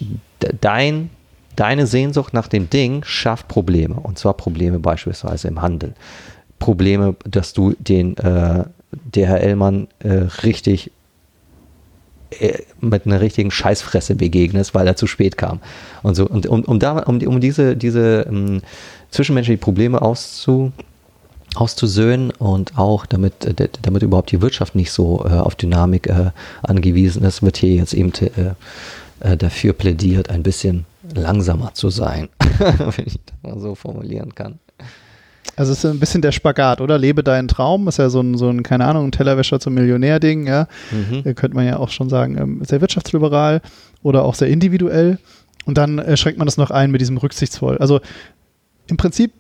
[SPEAKER 2] dein, deine Sehnsucht nach dem Ding schafft Probleme und zwar Probleme beispielsweise im Handel. Probleme, dass du den äh, DHL-Mann äh, richtig äh, mit einer richtigen Scheißfresse begegnest, weil er zu spät kam. Und so, und um, um, da, um, um diese, diese um, zwischenmenschlichen Probleme auszu, auszusöhnen und auch damit, äh, damit überhaupt die Wirtschaft nicht so äh, auf Dynamik äh, angewiesen ist, wird hier jetzt eben äh, äh, dafür plädiert, ein bisschen langsamer zu sein, wenn ich das mal so formulieren kann.
[SPEAKER 1] Also es ist ein bisschen der Spagat, oder? Lebe deinen Traum, ist ja so ein, so ein keine Ahnung, ein Tellerwäscher zum Millionär-Ding, ja.
[SPEAKER 2] Mhm.
[SPEAKER 1] Da könnte man ja auch schon sagen, ähm, sehr wirtschaftsliberal oder auch sehr individuell. Und dann äh, schränkt man das noch ein mit diesem rücksichtsvoll. Also im Prinzip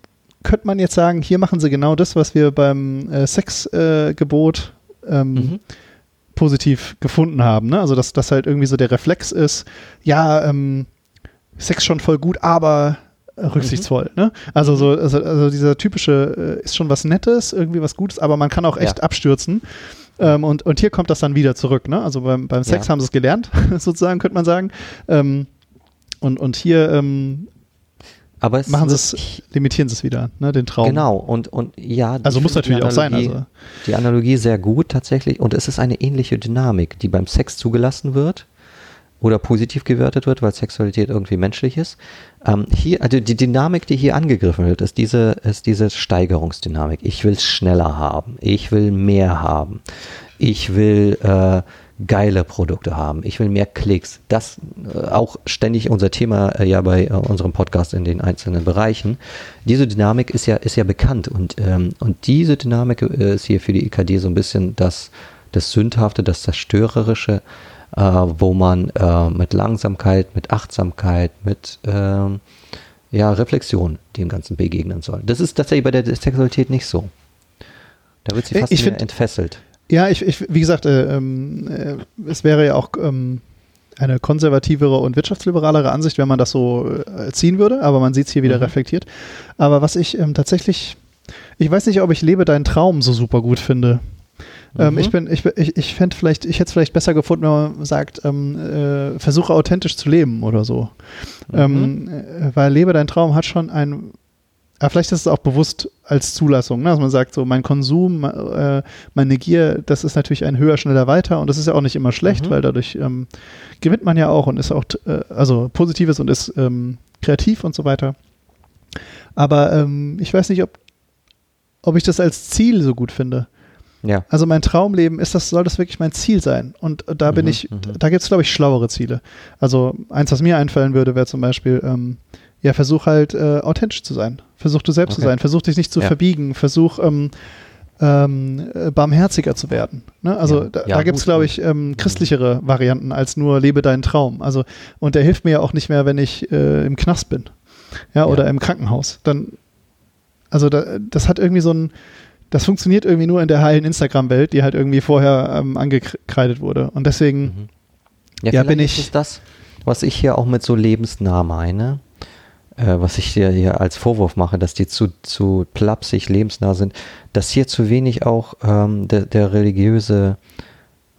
[SPEAKER 1] könnte man jetzt sagen, hier machen sie genau das, was wir beim äh, Sexgebot ähm,
[SPEAKER 2] Mhm.
[SPEAKER 1] positiv gefunden haben. Ne? Also dass das halt irgendwie so der Reflex ist, ja, ähm, Sex schon voll gut, aber äh, rücksichtsvoll. Ne? Also so, also, also dieser typische äh, ist schon was Nettes, irgendwie was Gutes, aber man kann auch echt
[SPEAKER 2] Ja.
[SPEAKER 1] abstürzen. Ähm, und, und hier kommt das dann wieder zurück. Ne? Also beim, beim Sex
[SPEAKER 2] Ja.
[SPEAKER 1] haben sie es gelernt, sozusagen, könnte man sagen. Ähm, und, und hier ähm,
[SPEAKER 2] Aber es
[SPEAKER 1] machen sie es, limitieren sie es wieder, ne? den Traum.
[SPEAKER 2] Genau, und, und ja.
[SPEAKER 1] Also muss natürlich auch sein,
[SPEAKER 2] Analogie-
[SPEAKER 1] also.
[SPEAKER 2] Die Analogie sehr gut tatsächlich. Und es ist eine ähnliche Dynamik, die beim Sex zugelassen wird oder positiv gewertet wird, weil Sexualität irgendwie menschlich ist. Ähm, hier, also die Dynamik, die hier angegriffen wird, ist diese, ist diese Steigerungsdynamik. Ich will es schneller haben. Ich will mehr haben. Ich will äh, geile Produkte haben. Ich will mehr Klicks. Das äh, auch ständig unser Thema äh, ja bei äh, unserem Podcast in den einzelnen Bereichen. Diese Dynamik ist ja, ist ja bekannt und, ähm, und diese Dynamik äh, ist hier für die IKD so ein bisschen das, das Sündhafte, das Zerstörerische, äh, wo man äh, mit Langsamkeit, mit Achtsamkeit, mit ähm, ja, Reflexion dem Ganzen begegnen soll. Das ist tatsächlich bei der Sexualität nicht so. Da wird sie
[SPEAKER 1] Ich
[SPEAKER 2] fast mehr
[SPEAKER 1] find-
[SPEAKER 2] entfesselt.
[SPEAKER 1] Ja, ich, ich wie gesagt, äh, ähm, äh, es wäre ja auch ähm, eine konservativere und wirtschaftsliberalere Ansicht, wenn man das so äh, ziehen würde, aber man sieht es hier wieder
[SPEAKER 2] Mhm.
[SPEAKER 1] reflektiert. Aber was ich ähm, tatsächlich, ich weiß nicht, ob ich lebe deinen Traum so super gut finde. Ähm,
[SPEAKER 2] Mhm.
[SPEAKER 1] ich bin, ich, ich, ich fände vielleicht, ich hätte es vielleicht besser gefunden, wenn man sagt, ähm, äh, versuche authentisch zu leben oder so.
[SPEAKER 2] Mhm.
[SPEAKER 1] Ähm, äh, weil lebe dein Traum hat schon ein, aber vielleicht ist es auch bewusst als Zulassung, ne? dass man sagt, so mein Konsum, äh, meine Gier, das ist natürlich ein höher, schneller, weiter und das ist ja auch nicht immer schlecht,
[SPEAKER 2] Mhm.
[SPEAKER 1] weil dadurch ähm, gewinnt man ja auch und ist auch, äh, also Positives und ist ähm, kreativ und so weiter. Aber ähm, ich weiß nicht, ob, ob ich das als Ziel so gut finde.
[SPEAKER 2] Ja.
[SPEAKER 1] Also mein Traumleben, ist das, soll das wirklich mein Ziel sein? Und da bin
[SPEAKER 2] Mhm,
[SPEAKER 1] ich,
[SPEAKER 2] mhm.
[SPEAKER 1] da gibt es, glaube ich, schlauere Ziele. Also eins, was mir einfallen würde, wäre zum Beispiel, ähm, ja, versuch halt äh, authentisch zu sein. Versuch du selbst zu
[SPEAKER 2] Okay.
[SPEAKER 1] sein. Versuch dich nicht zu
[SPEAKER 2] Ja.
[SPEAKER 1] verbiegen. Versuch ähm, ähm, äh, barmherziger zu werden. Ne? Also
[SPEAKER 2] Ja.
[SPEAKER 1] da,
[SPEAKER 2] Ja,
[SPEAKER 1] da gibt es, glaube ich, ähm, christlichere Varianten als nur lebe deinen Traum. Also und der hilft mir ja auch nicht mehr, wenn ich äh, im Knast bin. Ja, oder im Krankenhaus. Dann, also da, das hat irgendwie so ein, das funktioniert irgendwie nur in der heilen Instagram-Welt, die halt irgendwie vorher ähm, angekreidet wurde. Und deswegen,
[SPEAKER 2] Mhm. Ja,
[SPEAKER 1] bin
[SPEAKER 2] ist
[SPEAKER 1] ich-
[SPEAKER 2] es das, was ich hier auch mit so lebensnah meine, äh, was ich dir hier als Vorwurf mache, dass die zu, zu plapsig lebensnah sind, dass hier zu wenig auch ähm, der, der religiöse,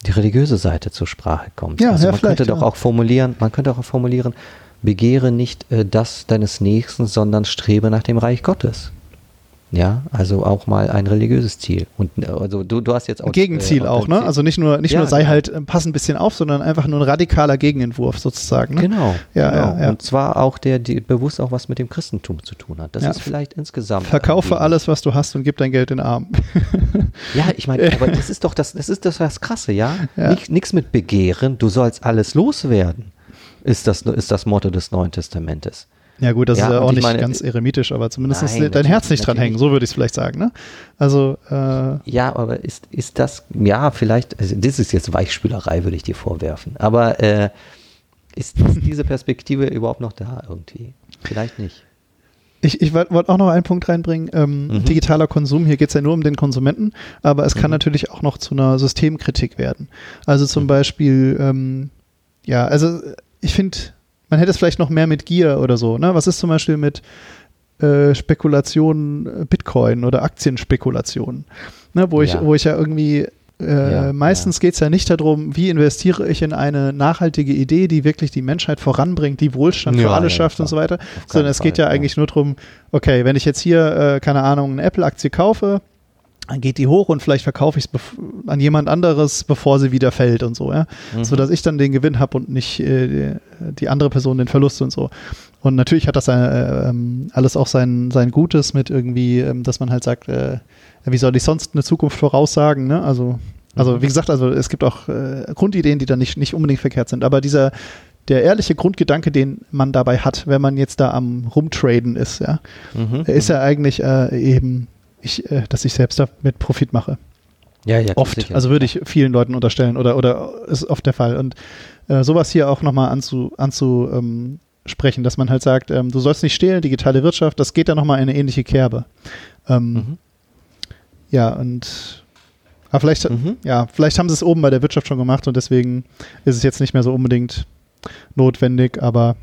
[SPEAKER 2] die religiöse Seite zur Sprache kommt.
[SPEAKER 1] Ja,
[SPEAKER 2] also
[SPEAKER 1] ja,
[SPEAKER 2] man könnte doch
[SPEAKER 1] ja.
[SPEAKER 2] auch formulieren, man könnte auch formulieren, begehre nicht äh, das deines Nächsten, sondern strebe nach dem Reich Gottes. Ja, also auch mal ein religiöses Ziel. Und äh, also du, du hast jetzt auch.
[SPEAKER 1] Ein Gegenziel
[SPEAKER 2] äh,
[SPEAKER 1] auch, ne? Also nicht nur, nicht
[SPEAKER 2] Ja,
[SPEAKER 1] nur sei
[SPEAKER 2] genau.
[SPEAKER 1] halt, äh, pass ein bisschen auf, sondern einfach nur ein radikaler Gegenentwurf sozusagen. Ne?
[SPEAKER 2] Genau.
[SPEAKER 1] Ja,
[SPEAKER 2] genau.
[SPEAKER 1] ja, ja.
[SPEAKER 2] Und zwar auch der, die bewusst auch was mit dem Christentum zu tun hat. Das
[SPEAKER 1] Ja.
[SPEAKER 2] ist vielleicht insgesamt.
[SPEAKER 1] Verkaufe alles, was du hast und gib dein Geld den Armen.
[SPEAKER 2] Ja, ich meine, aber das ist doch das, das ist doch das Krasse, ja?
[SPEAKER 1] Ja.
[SPEAKER 2] Nicht, nichts mit Begehren, du sollst alles loswerden, ist das, ist das Motto des Neuen Testamentes.
[SPEAKER 1] Ja gut, das
[SPEAKER 2] Ja,
[SPEAKER 1] ist ja auch
[SPEAKER 2] ich
[SPEAKER 1] nicht
[SPEAKER 2] meine,
[SPEAKER 1] ganz eremitisch, aber zumindest
[SPEAKER 2] Nein,
[SPEAKER 1] ist dein Herz nicht dran hängen, so würde ich es vielleicht sagen. Ne? Also, äh,
[SPEAKER 2] Ja, aber ist, ist das, ja, vielleicht, also das ist jetzt Weichspülerei, würde ich dir vorwerfen. Aber äh, ist, ist diese Perspektive überhaupt noch da irgendwie? Vielleicht nicht.
[SPEAKER 1] ich, ich wollte auch noch einen Punkt reinbringen. Ähm,
[SPEAKER 2] Mhm.
[SPEAKER 1] Digitaler Konsum, hier geht es ja nur um den Konsumenten, aber es kann
[SPEAKER 2] Mhm.
[SPEAKER 1] natürlich auch noch zu einer Systemkritik werden. Also zum Beispiel, ähm, ja, also ich finde, man hätte es vielleicht noch mehr mit Gier oder so. Ne? Was ist zum Beispiel mit äh, Spekulationen, äh, Bitcoin oder Aktienspekulationen? Ne? Wo, ich,
[SPEAKER 2] Ja.
[SPEAKER 1] wo ich ja irgendwie äh,
[SPEAKER 2] Ja,
[SPEAKER 1] meistens geht es ja nicht darum, wie investiere ich in eine nachhaltige Idee, die wirklich die Menschheit voranbringt, die Wohlstand für
[SPEAKER 2] Ja,
[SPEAKER 1] alle
[SPEAKER 2] ja,
[SPEAKER 1] schafft und
[SPEAKER 2] klar.
[SPEAKER 1] so weiter, sondern es geht
[SPEAKER 2] Fall,
[SPEAKER 1] ja
[SPEAKER 2] ja.
[SPEAKER 1] eigentlich nur darum, okay, wenn ich jetzt hier, äh, keine Ahnung, eine Apple-Aktie kaufe, dann geht die hoch und vielleicht verkaufe ich es an jemand anderes, bevor sie wieder fällt und so, ja.
[SPEAKER 2] Mhm.
[SPEAKER 1] So dass ich dann den Gewinn habe und nicht äh, die, andere Person den Verlust und so. Und natürlich hat das äh, ähm, alles auch sein, sein Gutes mit irgendwie, ähm, dass man halt sagt, äh, wie soll ich sonst eine Zukunft voraussagen, ne? Also, also
[SPEAKER 2] Mhm.
[SPEAKER 1] wie gesagt, also es gibt auch äh, Grundideen, die dann nicht, nicht unbedingt verkehrt sind, aber dieser der ehrliche Grundgedanke, den man dabei hat, wenn man jetzt da am Rumtraden ist, ja,
[SPEAKER 2] Mhm.
[SPEAKER 1] ist ja eigentlich äh, eben, ich, äh, dass ich selbst damit Profit mache.
[SPEAKER 2] ja, ja,
[SPEAKER 1] Oft.
[SPEAKER 2] sicher.
[SPEAKER 1] Also würde ich vielen Leuten unterstellen oder, oder ist oft der Fall. Und äh, sowas hier auch nochmal anzu, anzu ähm, sprechen, dass man halt sagt, ähm, du sollst nicht stehlen, digitale Wirtschaft, das geht dann nochmal in eine ähnliche Kerbe. Ähm,
[SPEAKER 2] Mhm.
[SPEAKER 1] Ja, und aber vielleicht,
[SPEAKER 2] Mhm.
[SPEAKER 1] ja, vielleicht haben sie es oben bei der Wirtschaft schon gemacht und deswegen ist es jetzt nicht mehr so unbedingt notwendig, aber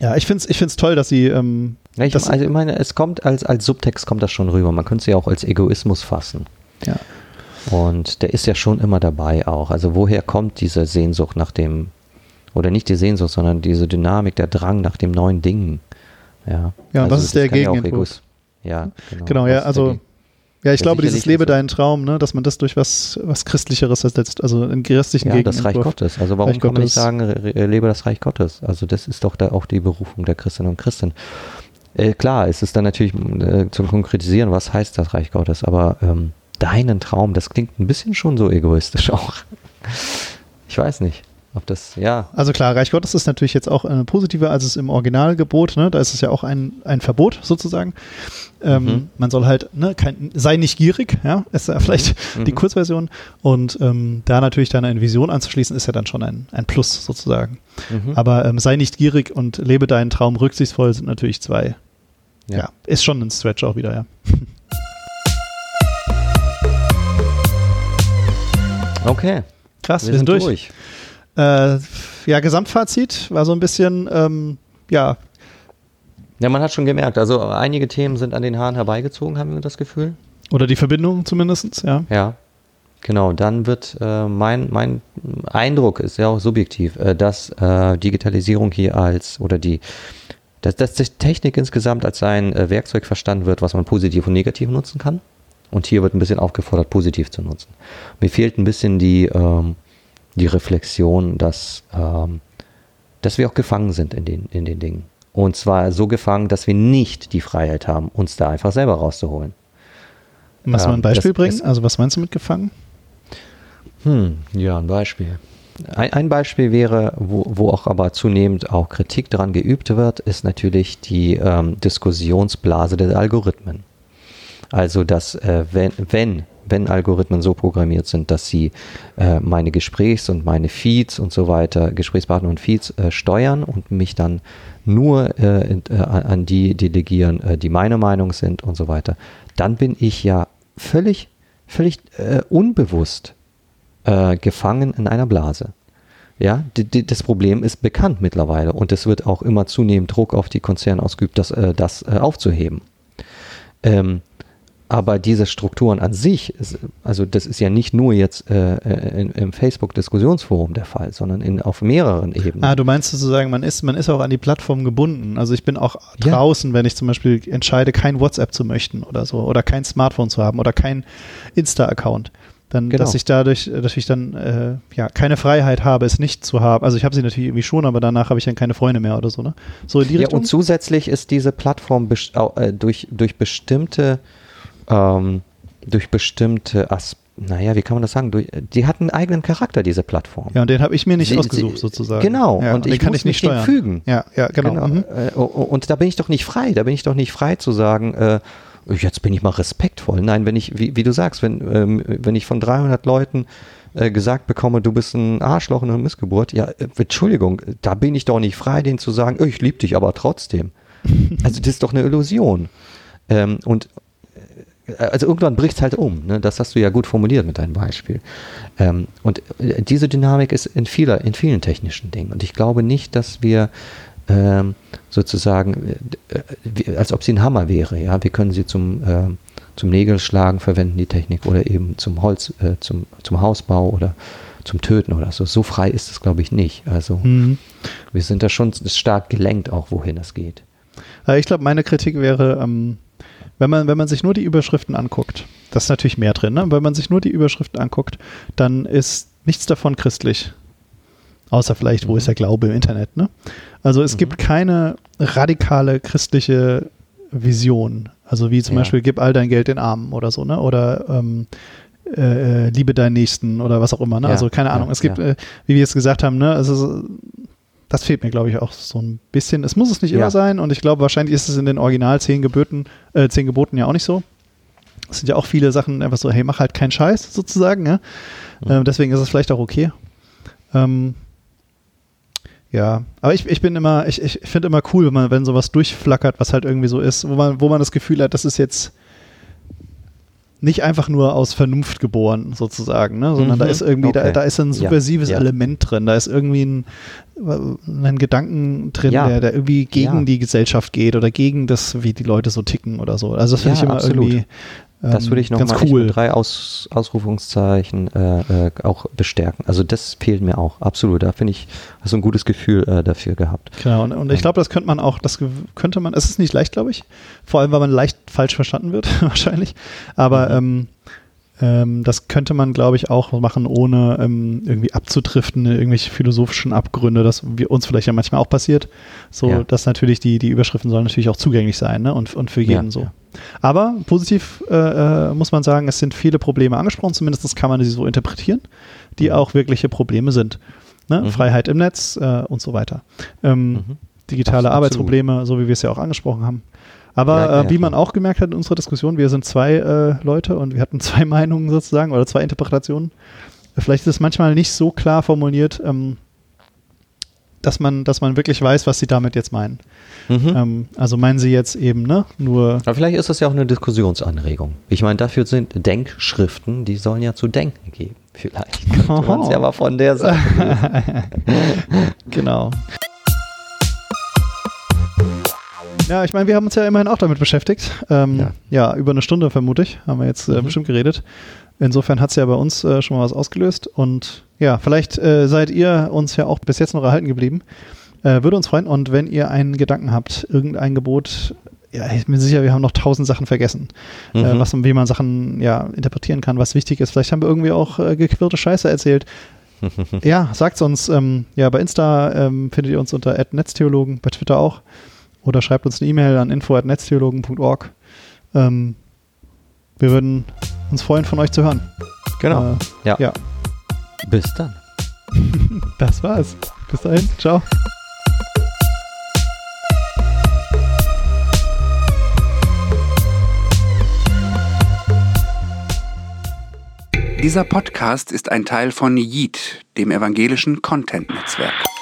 [SPEAKER 1] ja, ich finde es ich find's toll, dass sie ähm,
[SPEAKER 2] Ja, ich,
[SPEAKER 1] das-
[SPEAKER 2] also ich meine, es kommt als, als Subtext kommt das schon rüber. Man könnte es ja auch als Egoismus fassen.
[SPEAKER 1] Ja.
[SPEAKER 2] Und der ist ja schon immer dabei auch. Also woher kommt diese Sehnsucht nach dem, oder nicht die Sehnsucht, sondern diese Dynamik, der Drang nach dem neuen Ding. Ja,
[SPEAKER 1] Ja,
[SPEAKER 2] Also
[SPEAKER 1] ist der
[SPEAKER 2] das ja auch
[SPEAKER 1] Gegenentwurf?
[SPEAKER 2] Egois- Ja, genau.
[SPEAKER 1] Genau, ja,
[SPEAKER 2] ist der
[SPEAKER 1] also Ja, ich
[SPEAKER 2] Ja,
[SPEAKER 1] glaube, dieses Lebe
[SPEAKER 2] so.
[SPEAKER 1] deinen Traum, ne, dass man das durch was, was Christlicheres ersetzt, also einen christlichen
[SPEAKER 2] ja, das Reich. Gottes. Also warum
[SPEAKER 1] Reich
[SPEAKER 2] kann man nicht
[SPEAKER 1] Gottes.
[SPEAKER 2] sagen, lebe das Reich Gottes? Also das ist doch da auch die Berufung der Christinnen und Christen. Äh, klar, es ist dann natürlich äh, zum Konkretisieren, was heißt das Reich Gottes, aber ähm, deinen Traum, das klingt ein bisschen schon so egoistisch auch. Ich weiß nicht, ob das, ja,
[SPEAKER 1] Also klar, Reich Gottes ist natürlich jetzt auch äh, positiver als es im Originalgebot, ne? Da ist es ja auch ein, ein Verbot sozusagen. Ähm,
[SPEAKER 2] Mhm.
[SPEAKER 1] Man soll halt, ne, kein, sei nicht gierig, ja, ist ja vielleicht die
[SPEAKER 2] Mhm.
[SPEAKER 1] Kurzversion. Und ähm, da natürlich dann eine Vision anzuschließen, ist ja dann schon ein, ein Plus sozusagen.
[SPEAKER 2] mhm.
[SPEAKER 1] Aber ähm, sei nicht gierig und lebe deinen Traum rücksichtsvoll sind natürlich zwei. Ja.
[SPEAKER 2] Ja.
[SPEAKER 1] ist schon ein Stretch auch wieder, ja.
[SPEAKER 2] okay,
[SPEAKER 1] Krass, wir, sind durch. Äh, ja, Gesamtfazit war so ein bisschen, ähm, ja,
[SPEAKER 2] Ja, man hat schon gemerkt, also einige Themen sind an den Haaren herbeigezogen, haben wir das Gefühl.
[SPEAKER 1] oder die Verbindung zumindest, ja.
[SPEAKER 2] Ja, genau. Dann wird äh, mein, mein Eindruck ist ja auch subjektiv, äh, dass äh, Digitalisierung hier als oder die dass, dass die Technik insgesamt als ein äh, Werkzeug verstanden wird, was man positiv und negativ nutzen kann. Und hier wird ein bisschen aufgefordert, positiv zu nutzen. Mir fehlt ein bisschen die, ähm, die Reflexion, dass, ähm, dass wir auch gefangen sind in den, in den Dingen. Und zwar so gefangen, dass wir nicht die Freiheit haben, uns da einfach selber rauszuholen.
[SPEAKER 1] Kannst du mal ein
[SPEAKER 2] Ähm,
[SPEAKER 1] Beispiel
[SPEAKER 2] das
[SPEAKER 1] bringen? Also was meinst du mit gefangen?
[SPEAKER 2] Hm, ja, ein Beispiel. Ein, ein Beispiel wäre, wo, wo auch aber zunehmend auch Kritik daran geübt wird, ist natürlich die ähm, Diskussionsblase der Algorithmen. Also, dass äh, wenn, wenn, wenn Algorithmen so programmiert sind, dass sie äh, meine Gesprächs- und meine Feeds und so weiter, Gesprächspartner und Feeds äh, steuern und mich dann nur äh, äh, an die delegieren, äh, die meine Meinung sind und so weiter, dann bin ich ja völlig, völlig äh, unbewusst gefangen in einer Blase. Ja, das Problem ist bekannt mittlerweile und es wird auch immer zunehmend Druck auf die Konzerne ausgeübt, das, das aufzuheben. Ähm, aber diese Strukturen an sich, ist, also das ist ja nicht nur jetzt äh, äh in, im Facebook-Diskussionsforum der Fall, sondern in, auf mehreren Ebenen.
[SPEAKER 1] Ah, du meinst sozusagen, man ist, man ist auch an die Plattform gebunden. Also ich bin auch ja. draußen, wenn ich zum Beispiel entscheide, kein WhatsApp zu möchten oder so, oder kein Smartphone zu haben oder kein Insta-Account. Dann, genau. dass ich dadurch, dass ich dann äh, ja keine Freiheit habe, es nicht zu haben. Also ich habe sie natürlich irgendwie schon, aber danach habe ich dann keine Freunde mehr oder so, ne? So in die
[SPEAKER 2] ja,
[SPEAKER 1] Richtung.
[SPEAKER 2] Und zusätzlich ist diese Plattform äh, durch, durch bestimmte ähm, durch bestimmte Aspekte naja, wie kann man das sagen? Die hat einen eigenen Charakter, diese Plattform.
[SPEAKER 1] Ja, und den habe ich mir nicht sie, ausgesucht, sie, sozusagen.
[SPEAKER 2] Genau,
[SPEAKER 1] ja,
[SPEAKER 2] und, und ich
[SPEAKER 1] kann ich nicht steuern.
[SPEAKER 2] fügen.
[SPEAKER 1] Ja, ja, genau. genau. Mhm.
[SPEAKER 2] Äh, und da bin ich doch nicht frei. Da bin ich doch nicht frei zu sagen, äh, jetzt bin ich mal respektvoll. Nein, wenn ich, wie, wie du sagst, wenn, ähm, wenn ich von 300 Leuten äh, gesagt bekomme, du bist ein Arschloch und eine Missgeburt, ja, äh, Entschuldigung, da bin ich doch nicht frei, denen zu sagen, ich liebe dich aber trotzdem. also das ist doch eine Illusion. Ähm, und also irgendwann bricht es halt um. Ne? Das hast du ja gut formuliert mit deinem Beispiel. Ähm, und äh, diese Dynamik ist in, vieler, in vielen technischen Dingen. Und ich glaube nicht, dass wir ähm, sozusagen, äh, als ob sie ein Hammer wäre. Ja, wir können sie zum, äh, zum Nägelschlagen verwenden, die Technik, oder eben zum Holz, äh, zum, zum Hausbau oder zum Töten oder so. So frei ist es, glaube ich, nicht. Also mhm. wir sind da schon stark gelenkt, auch wohin es geht.
[SPEAKER 1] Ich glaube, meine Kritik wäre, ähm, wenn man, wenn man sich nur die Überschriften anguckt, das ist natürlich mehr drin, ne? wenn man sich nur die Überschriften anguckt, dann ist nichts davon christlich. Außer vielleicht, wo mhm. ist der Glaube im Internet, ne? Also es mhm. gibt keine radikale christliche Vision. Also wie zum ja. Beispiel, gib all dein Geld den Armen oder so, ne? Oder ähm, äh, äh liebe deinen Nächsten oder was auch immer, ne? Ja, also keine Ahnung. Ja, es gibt, äh, wie wir es gesagt haben, ne? Also das fehlt mir, glaube ich, auch so ein bisschen. Es muss es nicht immer ja. sein und ich glaube, wahrscheinlich ist es in den Original zehn Geboten, äh, zehn Geboten ja auch nicht so. Es sind ja auch viele Sachen einfach so, hey, mach halt keinen Scheiß sozusagen. Ja? Mhm. Ähm, deswegen ist es vielleicht auch okay. Ähm, ja, aber ich, ich bin immer, ich, ich finde immer cool, wenn man, wenn sowas durchflackert, was halt irgendwie so ist, wo man, wo man das Gefühl hat, das ist jetzt nicht einfach nur aus Vernunft geboren, sozusagen, ne? sondern mhm, da ist irgendwie, okay. da, da ist ein subversives ja, ja. Element drin, da ist irgendwie ein, ein Gedanken drin, ja. der, der irgendwie gegen die Gesellschaft geht oder gegen das, wie die Leute so ticken oder so. Also das finde ich immer absolut. irgendwie
[SPEAKER 2] das würde ich
[SPEAKER 1] ähm,
[SPEAKER 2] nochmal
[SPEAKER 1] cool.
[SPEAKER 2] drei Aus, Ausrufungszeichen äh, äh, auch bestärken. Also das fehlt mir auch, absolut. Da finde ich, hast du ein gutes Gefühl äh, dafür gehabt.
[SPEAKER 1] Genau, und, und ich glaube, das könnte man auch, das könnte man, es ist nicht leicht, glaube ich. Vor allem, weil man leicht falsch verstanden wird, wahrscheinlich. Aber mhm. ähm, ähm, das könnte man, glaube ich, auch machen, ohne ähm, irgendwie abzudriften, irgendwelche philosophischen Abgründe, das wir, uns vielleicht ja manchmal auch passiert. So, ja. dass natürlich die, die Überschriften sollen natürlich auch zugänglich sein ne? und, und für jeden ja, so. Ja. Aber positiv äh, äh, muss man sagen, es sind viele Probleme angesprochen, zumindest kann man sie so interpretieren, die mhm. auch wirkliche Probleme sind. Ne? Mhm. Freiheit im Netz äh, und so weiter. Ähm, mhm. Digitale Absolut. Arbeitsprobleme, so wie wir es ja auch angesprochen haben. Aber ja, äh, wie man auch gemerkt hat in unserer Diskussion, wir sind zwei äh, Leute und wir hatten zwei Meinungen sozusagen oder zwei Interpretationen. Vielleicht ist es manchmal nicht so klar formuliert, ähm, dass man, dass man wirklich weiß, was sie damit jetzt meinen. Mhm. Ähm, also meinen sie jetzt eben, ne, nur.
[SPEAKER 2] Aber vielleicht ist das ja auch eine Diskussionsanregung. Ich meine, dafür sind Denkschriften, die sollen ja zu denken geben. Vielleicht könnte man es ja mal von der Seite.
[SPEAKER 1] genau. Ja, ich meine, wir haben uns ja immerhin auch damit beschäftigt. Ähm, ja. ja. über eine Stunde vermute ich, haben wir jetzt äh, mhm. bestimmt geredet. Insofern hat es ja bei uns äh, schon mal was ausgelöst. Und ja, vielleicht äh, seid ihr uns ja auch bis jetzt noch erhalten geblieben. Äh, würde uns freuen. Und wenn ihr einen Gedanken habt, irgendein Gebot, ja, ich bin sicher, wir haben noch tausend Sachen vergessen, äh, mhm. was, wie man Sachen ja, interpretieren kann, was wichtig ist. Vielleicht haben wir irgendwie auch äh, gequirlte Scheiße erzählt. ja, sagt's uns. Ähm, ja, bei Insta ähm, findet ihr uns unter Netztheologen, bei Twitter auch. Oder schreibt uns eine E-Mail an info.netztheologen.org. Ähm, wir würden uns freuen, von euch zu hören.
[SPEAKER 2] Genau. Äh,
[SPEAKER 1] ja. ja.
[SPEAKER 2] Bis dann.
[SPEAKER 1] das war's. Bis dahin. Ciao.
[SPEAKER 3] Dieser Podcast ist ein Teil von Yeet, dem evangelischen Content-Netzwerk.